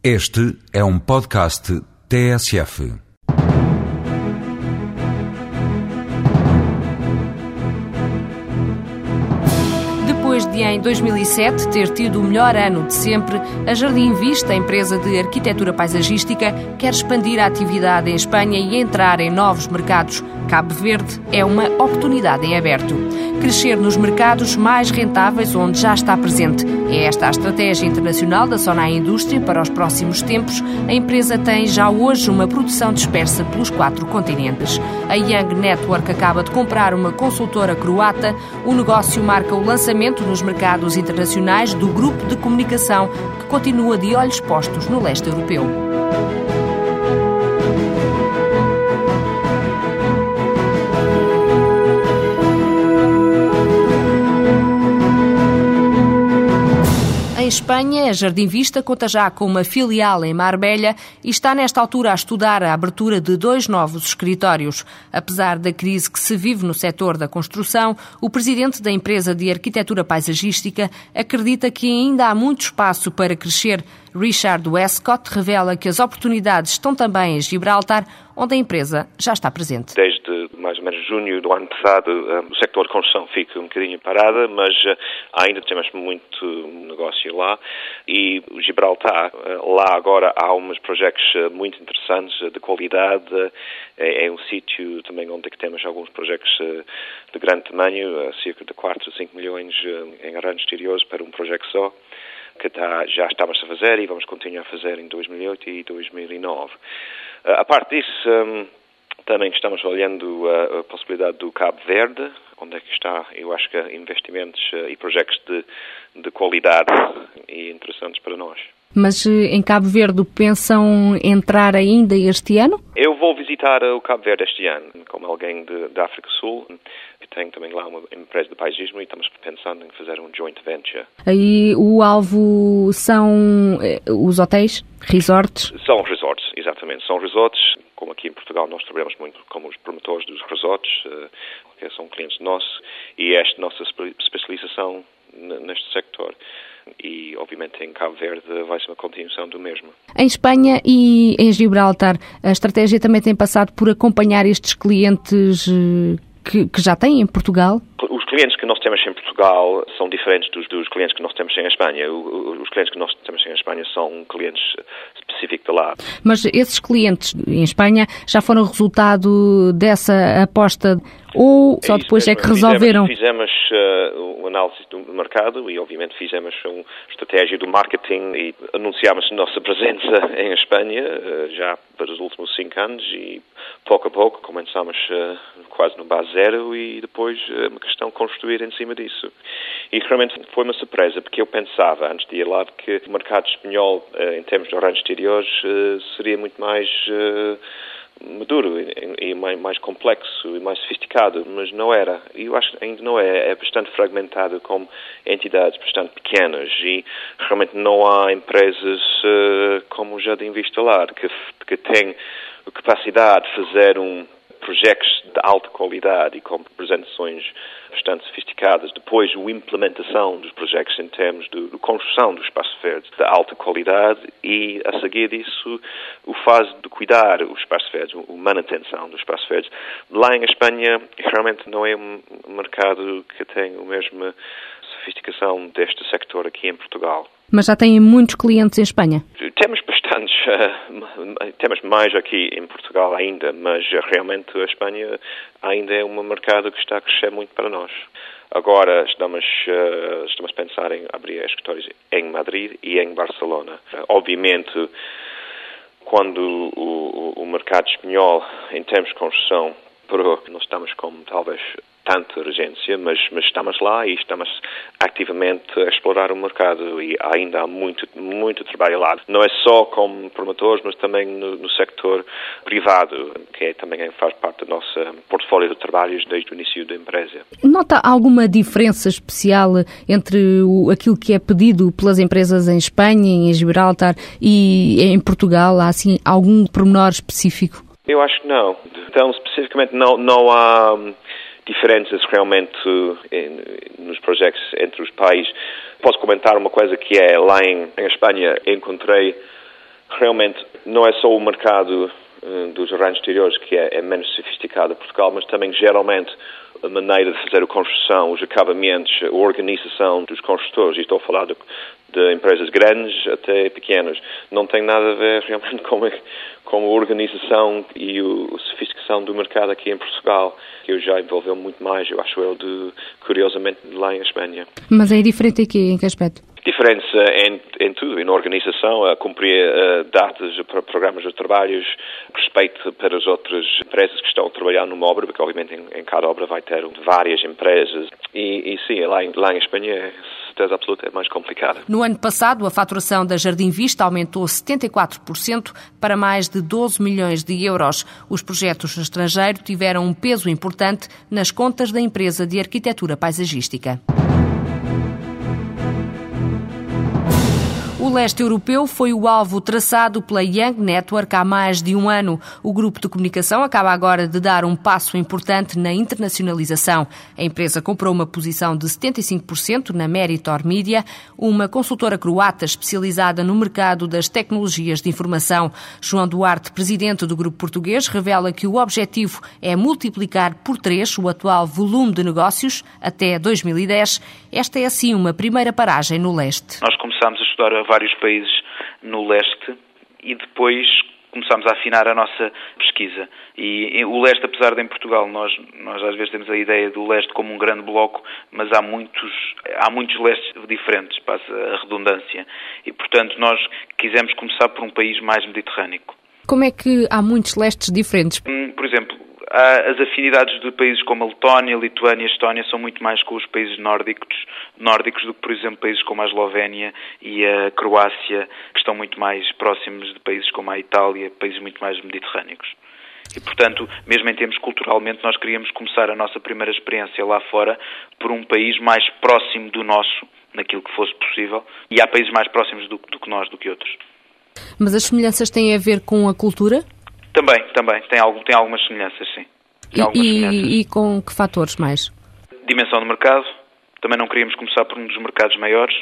Este é um podcast TSF. Depois de, em 2007, ter tido o melhor ano de sempre, a Jardim Vista, empresa de arquitetura paisagística, quer expandir a atividade em Espanha e entrar em novos mercados. Cabo Verde é uma oportunidade em aberto. Crescer nos mercados mais rentáveis onde já está presente. É esta a estratégia internacional da Sonai Indústria para os próximos tempos. A empresa tem já hoje uma produção dispersa pelos quatro continentes. A Young Network acaba de comprar uma consultora croata. O negócio marca o lançamento nos mercados internacionais do grupo de comunicação que continua de olhos postos no leste europeu. Em Espanha, a Jardim Vista conta já com uma filial em Marbella e está nesta altura a estudar a abertura de dois novos escritórios. Apesar da crise que se vive no setor da construção, o presidente da empresa de arquitetura paisagística acredita que ainda há muito espaço para crescer. Richard Westcott revela que as oportunidades estão também em Gibraltar, onde a empresa já está presente. Desde mais ou menos junho do ano passado, o sector de construção fica um bocadinho parado, mas ainda temos muito negócio lá. E o Gibraltar, lá agora há uns projetos muito interessantes de qualidade. É um sítio também onde temos alguns projetos de grande tamanho, cerca de 4 a 5 milhões em arranjos exteriores para um projeto só que tá, já estávamos a fazer e vamos continuar a fazer em 2008 e 2009. A parte disso, um, também estamos olhando a, a, possibilidade do Cabo Verde, onde é que está, eu acho que investimentos e projetos de, de qualidade e interessantes para nós. Mas em Cabo Verde pensam entrar ainda este ano? Eu vou visitar o Cabo Verde este ano, como alguém da África do Sul. Eu tenho também lá uma empresa de paisagismo e estamos pensando em fazer um joint venture. Aí o alvo são os hotéis, resorts? São resorts, exatamente. São resorts, como aqui em Portugal nós trabalhamos muito como os promotores dos resorts, que são clientes nossos, e esta nossa especialização neste sector e, obviamente, em Cabo Verde vai ser uma continuação do mesmo. Em Espanha e em Gibraltar, a estratégia também tem passado por acompanhar estes clientes que, que já têm em Portugal? Os clientes que nós temos em Portugal são diferentes dos, dos clientes que nós temos em Espanha. Os clientes que nós temos em Espanha são clientes específicos de lá. Mas esses clientes em Espanha já foram resultado dessa aposta ou só depois é, que resolveram? Fizemos, fizemos uh, uma análise do mercado e, obviamente, fizemos uma estratégia do marketing e anunciámos a nossa presença em Espanha uh, já para os últimos cinco anos e, pouco a pouco, começamos uh, quase no base zero e depois é uma questão construir em cima disso. E realmente foi uma surpresa, porque eu pensava, antes de ir lá, que o mercado espanhol, em termos de arranjos exteriores, seria muito mais maduro e, mais, complexo e mais sofisticado, mas não era. E eu acho que ainda não é. É bastante fragmentado com entidades bastante pequenas e realmente não há empresas uh, como o Jardim Vista Lar que, que têm capacidade de fazer um projetos de alta qualidade e com apresentações bastante sofisticadas, depois a implementação dos projetos em termos de, de construção do espaço verde de alta qualidade e, a seguir disso, o fase de cuidar o espaço verde, a manutenção do espaço verde. Lá em Espanha, realmente não é um mercado que tem a mesma sofisticação deste sector aqui em Portugal. Mas já têm muitos clientes em Espanha? Temos bastantes, uh, temos mais aqui em Portugal ainda, mas realmente a Espanha ainda é um mercado que está a crescer muito para nós. Agora estamos, uh, estamos a pensar em abrir escritórios em Madrid e em Barcelona. Uh, obviamente, quando o, o, o mercado espanhol, em termos de construção, parou, nós estamos com talvez tanta urgência, mas, mas estamos lá e estamos ativamente a explorar o mercado e ainda há muito, muito trabalho lá. Não é só como promotores, mas também no, no sector privado, que é, também faz parte do nosso portfólio de trabalhos desde o início da empresa. Nota alguma diferença especial entre o, aquilo que é pedido pelas empresas em Espanha, em Gibraltar e em Portugal? Há assim algum pormenor específico? Eu acho que não. Então, especificamente, não, não há diferenças realmente em, nos projetos entre os países. Posso comentar uma coisa que é lá em, em Espanha encontrei Realmente, não é só o mercado uh, dos arranjos exteriores que é, é menos sofisticado em Portugal, mas também, geralmente, a maneira de fazer a construção, os acabamentos, a organização dos construtores, e estou a falar de, de empresas grandes até pequenas, não tem nada a ver realmente com a, com a organização e a sofisticação do mercado aqui em Portugal, que eu já envolveu muito mais, eu acho eu, de, curiosamente, lá em Espanha. Mas é diferente aqui, em que aspecto? diferença em, em tudo, na organização, a cumprir uh, datas para programas de trabalhos, respeito para as outras empresas que estão a trabalhar numa obra, porque obviamente em, em cada obra vai ter várias empresas. E, e sim, lá em, lá em Espanha é certeza absoluta é mais complicada. No ano passado, a faturação da Jardim Vista aumentou 74% para mais de 12 milhões de euros. Os projetos no estrangeiro tiveram um peso importante nas contas da empresa de arquitetura paisagística. O leste europeu foi o alvo traçado pela Young Network há mais de um ano. O grupo de comunicação acaba agora de dar um passo importante na internacionalização. A empresa comprou uma posição de 75% na Meritor Media, uma consultora croata especializada no mercado das tecnologias de informação. João Duarte, presidente do grupo português, revela que o objetivo é multiplicar por três o atual volume de negócios até 2010. Esta é, assim, uma primeira paragem no leste. Nós começámos a estudar vários países no leste e depois começámos a afinar a nossa pesquisa. E, o leste, apesar de em Portugal nós, nós às vezes temos a ideia do leste como um grande bloco, mas há muitos, há muitos lestes diferentes, passa a redundância. E, portanto, nós quisemos começar por um país mais mediterrâneo. Como é que há muitos lestes diferentes? Hum, por exemplo, as afinidades de países como a Letónia, a Lituânia e a Estónia são muito mais com os países nórdicos, nórdicos do que, por exemplo, países como a Eslovénia e a Croácia, que estão muito mais próximos de países como a Itália, países muito mais mediterrâneos. E, portanto, mesmo em termos culturalmente, nós queríamos começar a nossa primeira experiência lá fora por um país mais próximo do nosso, naquilo que fosse possível, e há países mais próximos do, do que nós, do que outros. Mas as semelhanças têm a ver com a cultura? Também, também. Tem, algum, tem algumas semelhanças, sim. E, semelhanças. e, com que fatores mais? Dimensão do mercado. Também não queríamos começar por um dos mercados maiores,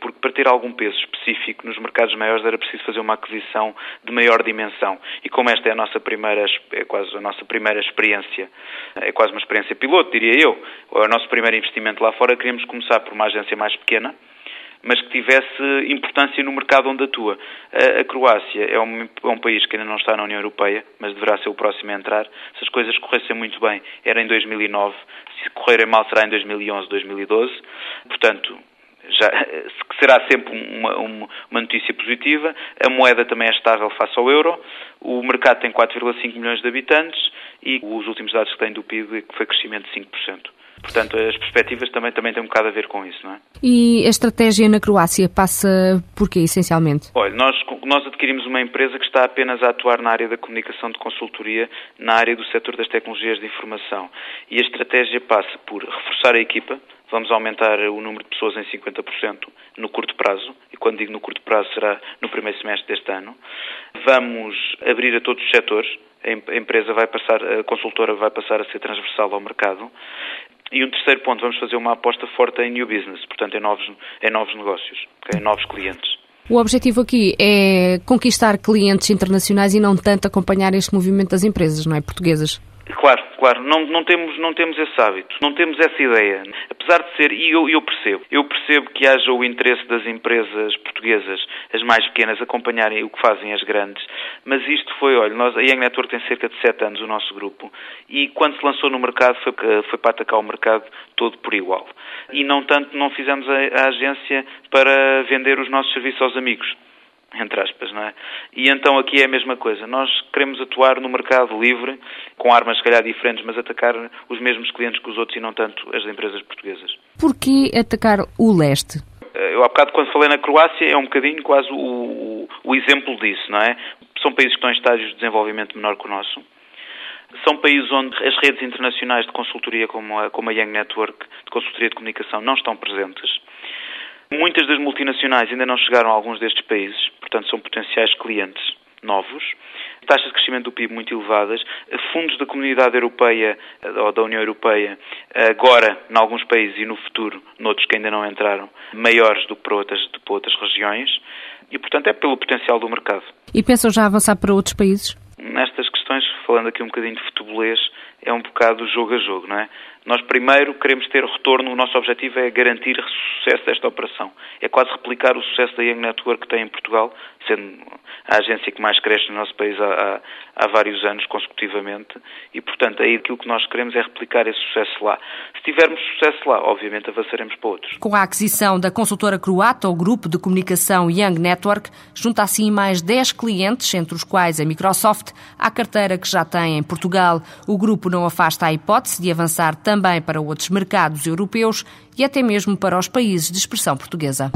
porque para ter algum peso específico nos mercados maiores era preciso fazer uma aquisição de maior dimensão. E como esta é a nossa primeira, é quase a nossa primeira experiência, é quase uma experiência piloto, diria eu, é o nosso primeiro investimento lá fora, queríamos começar por uma agência mais pequena, mas que tivesse importância no mercado onde atua. A, a Croácia é um, é um, país que ainda não está na União Europeia, mas deverá ser o próximo a entrar. Se as coisas corressem muito bem, era em 2009. Se correrem mal, será em 2011, 2012. Portanto, já, será sempre uma, uma, notícia positiva. A moeda também é estável face ao euro. O mercado tem 4,5 milhões de habitantes e os últimos dados que tem do PIB é foi crescimento de 5%. Portanto, as perspectivas também, também têm um bocado a ver com isso, não é? E a estratégia na Croácia passa por quê, essencialmente? Olha, nós, nós adquirimos uma empresa que está apenas a atuar na área da comunicação de consultoria, na área do setor das tecnologias de informação. E a estratégia passa por reforçar a equipa, vamos aumentar o número de pessoas em 50% no curto prazo, e quando digo no curto prazo será no primeiro semestre deste ano. Vamos abrir a todos os setores, a empresa vai passar, a consultora vai passar a ser transversal ao mercado e um terceiro ponto, vamos fazer uma aposta forte em new business, portanto em novos, em novos negócios, em novos clientes. O objetivo aqui é conquistar clientes internacionais e não tanto acompanhar este movimento das empresas, não é? Portuguesas. Claro, claro, não, não, temos, não temos esse hábito, não temos essa ideia. Apesar de ser, e eu, eu percebo, eu percebo que haja o interesse das empresas portuguesas, as mais pequenas, acompanharem o que fazem as grandes, mas isto foi, olha, nós, a Young Network tem cerca de 7 anos, o nosso grupo, e quando se lançou no mercado foi, foi para atacar o mercado todo por igual. E não tanto, não fizemos a, a agência para vender os nossos serviços aos amigos entre aspas, não é? E então aqui é a mesma coisa. Nós queremos atuar no mercado livre, com armas se calhar diferentes, mas atacar os mesmos clientes que os outros e não tanto as empresas portuguesas. Porquê atacar o leste? Eh, eu há bocado quando falei na Croácia é um bocadinho quase o, o, o exemplo disso, não é? São países que estão em estágios de desenvolvimento menor que o nosso. São países onde as redes internacionais de consultoria, como a, como a Young Network, de consultoria de comunicação, não estão presentes. Muitas das multinacionais ainda não chegaram a alguns destes países, portanto são potenciais clientes novos. Taxas de crescimento do PIB muito elevadas, fundos da comunidade europeia ou da União Europeia, agora, em alguns países e no futuro, noutros que ainda não entraram, maiores do que para outras, para outras regiões. e, portanto, é pelo potencial do mercado. E pensam já avançar para outros países? Nestas questões, falando aqui um bocadinho de futebolês, é um bocado jogo a jogo, não é? Nós primeiro queremos ter retorno, o nosso objetivo é garantir sucesso desta operação. É quase replicar o sucesso da Young Network que tem em Portugal, sendo a agência que mais cresce no nosso país há, há, vários anos consecutivamente, e portanto aí aquilo que nós queremos é replicar esse sucesso lá. Se tivermos sucesso lá, obviamente avançaremos para outros. Com a aquisição da consultora croata, o grupo de comunicação Young Network junta assim mais 10 clientes, entre os quais a Microsoft, à carteira que já tem em Portugal. O grupo não afasta a hipótese de avançar também para outros mercados europeus e até mesmo para os países de expressão portuguesa.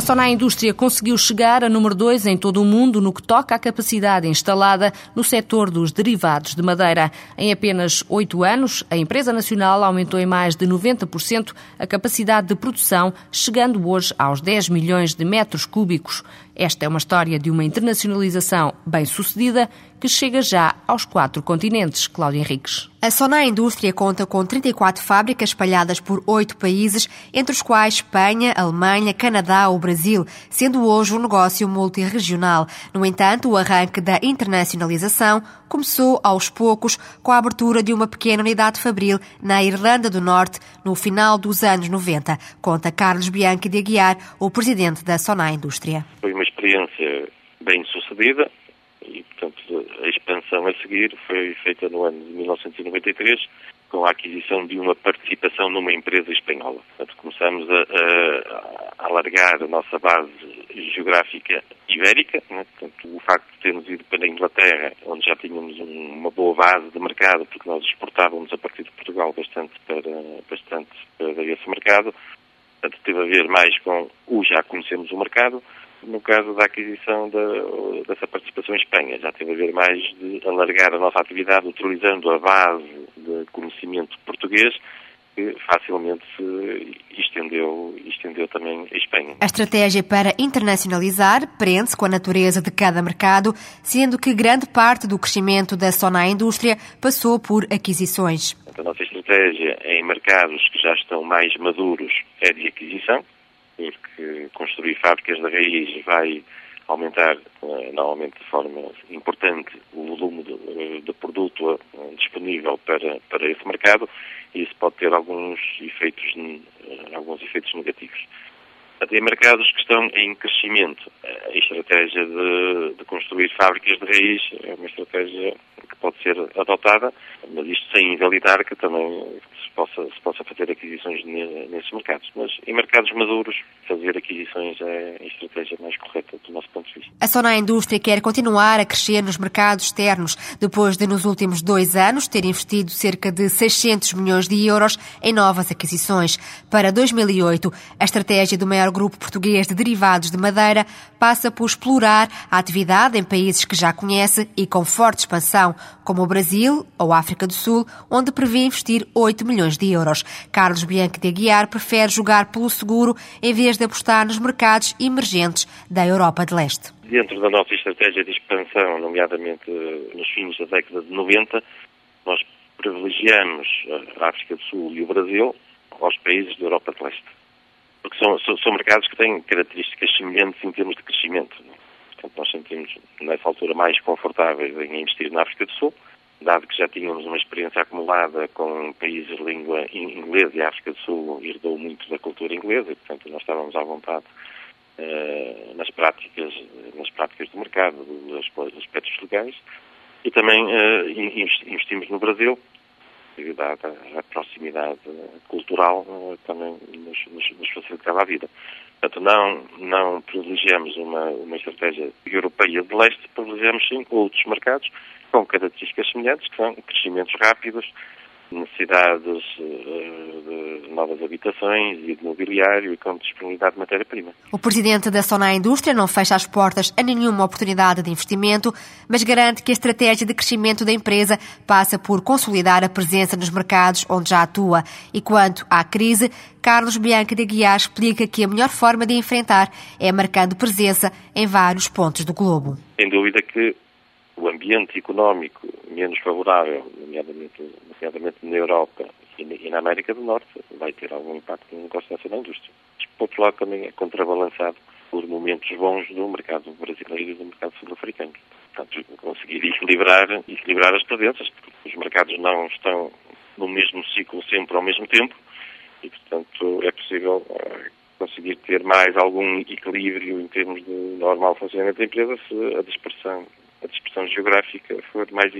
A Sonai Indústria conseguiu chegar a número 2 em todo o mundo no que toca à capacidade instalada no setor dos derivados de madeira. Em apenas oito anos, a empresa nacional aumentou em mais de 90% a capacidade de produção, chegando hoje aos 10 milhões de metros cúbicos. Esta é uma história de uma internacionalização bem-sucedida que chega já aos quatro continentes. Cláudia Henriques. A Sonai Indústria conta com 34 fábricas espalhadas por oito países, entre os quais Espanha, Alemanha, Canadá ou Brasil, sendo hoje um negócio multirregional. No entanto, o arranque da internacionalização começou aos poucos com a abertura de uma pequena unidade fabril na Irlanda do Norte no final dos anos 90, conta Carlos Bianchi de Aguiar, o presidente da Sonai Indústria. Foi uma experiência bem sucedida e, portanto, a expansão a seguir foi feita no ano de 1993 com a aquisição de uma participação numa empresa espanhola. Portanto, começamos a, a, alargar a nossa base geográfica ibérica. Né? Portanto, o facto de termos ido para a Inglaterra, onde já tínhamos um, uma boa base de mercado, porque nós exportávamos a partir de Portugal bastante para, bastante para esse mercado, portanto, teve a ver mais com o já conhecemos o mercado, no caso da aquisição da, dessa participação em Espanha. Já teve a ver mais de alargar a nossa atividade utilizando a base de conhecimento português que facilmente se estendeu, estendeu também a Espanha. A estratégia para internacionalizar prende-se com a natureza de cada mercado, sendo que grande parte do crescimento da Sona Indústria passou por aquisições. A nossa estratégia em mercados que já estão mais maduros é de aquisição, porque construir fábricas de raiz vai aumentar, eh, normalmente de forma importante, o volume de, de produto eh, disponível para, para esse mercado e isso pode ter alguns efeitos, eh, alguns efeitos negativos. Tem mercados que estão em crescimento. A estratégia de, de, construir fábricas de raiz é uma estratégia que pode ser adotada, mas isto sem invalidar que também se possa, se possa fazer aquisições nesses mercados. Mas em mercados maduros, fazer aquisições é a estratégia mais correta do nosso ponto de vista. A Sona Indústria quer continuar a crescer nos mercados externos, depois de nos últimos dois anos ter investido cerca de 600 milhões de euros em novas aquisições. Para 2008, a estratégia do maior grupo português de derivados de madeira passa por explorar a atividade em países que já conhece e com forte expansão, como o Brasil ou a África do Sul, onde prevê investir 8 milhões de euros. Carlos Bianchi de Aguiar prefere jogar pelo seguro em vez de apostar nos mercados emergentes da Europa de Leste. Dentro da nossa estratégia de expansão, nomeadamente nos fins da década de 90, nós privilegiamos a África do Sul e o Brasil aos países da Europa de Leste. Porque são, são, são mercados que têm características semelhantes em termos de crescimento. Portanto, nós sentimos, nessa altura, mais confortáveis em investir na África do Sul, dado que já tínhamos uma experiência acumulada com países de língua inglesa e a África do Sul herdou muito da cultura inglesa, e, portanto, nós estávamos à vontade uh, nas práticas nas práticas do mercado, dos aspectos legais, e também uh, investimos no Brasil, à, à proximidade cultural, uh, também nos, nos, nos facilitava a vida. Portanto, não, não privilegiamos uma, uma estratégia europeia de leste, privilegiamos sim outros mercados com características semelhantes, que são crescimentos rápidos, necessidades uh, de novas habitações e de mobiliário e com disponibilidade de matéria-prima. O presidente da Sona Indústria não fecha as portas a nenhuma oportunidade de investimento, mas garante que a estratégia de crescimento da empresa passa por consolidar a presença nos mercados onde já atua. E quanto à crise, Carlos Bianca de Aguiar explica que a melhor forma de enfrentar é marcando presença em vários pontos do globo. Sem dúvida que o ambiente económico menos favorável, nomeadamente, nomeadamente na Europa e na América do Norte vai ter algum impacto no negócio da indústria. Por outro lado, também é contrabalançado por momentos bons do mercado brasileiro e do mercado sul-africano. Portanto, conseguir equilibrar, equilibrar as tendências, porque os mercados não estão no mesmo ciclo sempre ao mesmo tempo e, portanto, é possível uh, conseguir ter mais algum equilíbrio em termos de normal funcionamento da empresa se a dispersão a dispersão geográfica for mais,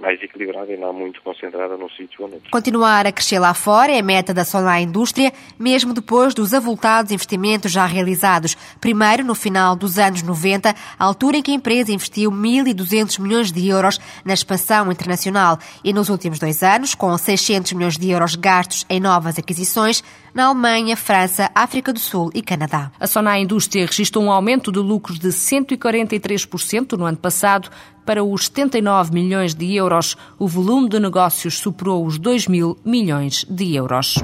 mais equilibrada e não muito concentrada num sítio ou noutro. Continuar a crescer lá fora é a meta da Solar Indústria, mesmo depois dos avultados investimentos já realizados. Primeiro, no final dos anos 90, a altura em que a empresa investiu 1.200 milhões de euros na expansão internacional e nos últimos dois anos, com 600 milhões de euros gastos em novas aquisições, na Alemanha, França, África do Sul e Canadá. A Sonai Indústria registrou um aumento de lucros de 143% no ano passado para os 79 milhões de euros. O volume de negócios superou os 2 mil milhões de euros.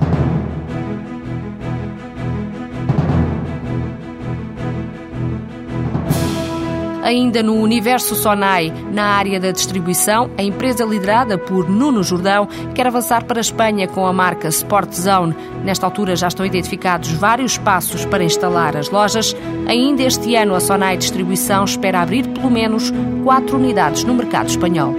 Ainda no universo Sonai, na área da distribuição, a empresa liderada por Nuno Jordão quer avançar para a Espanha com a marca Sport Zone. Nesta altura já estão identificados vários passos para instalar as lojas. Ainda este ano, a Sonai Distribuição espera abrir pelo menos quatro unidades no mercado espanhol.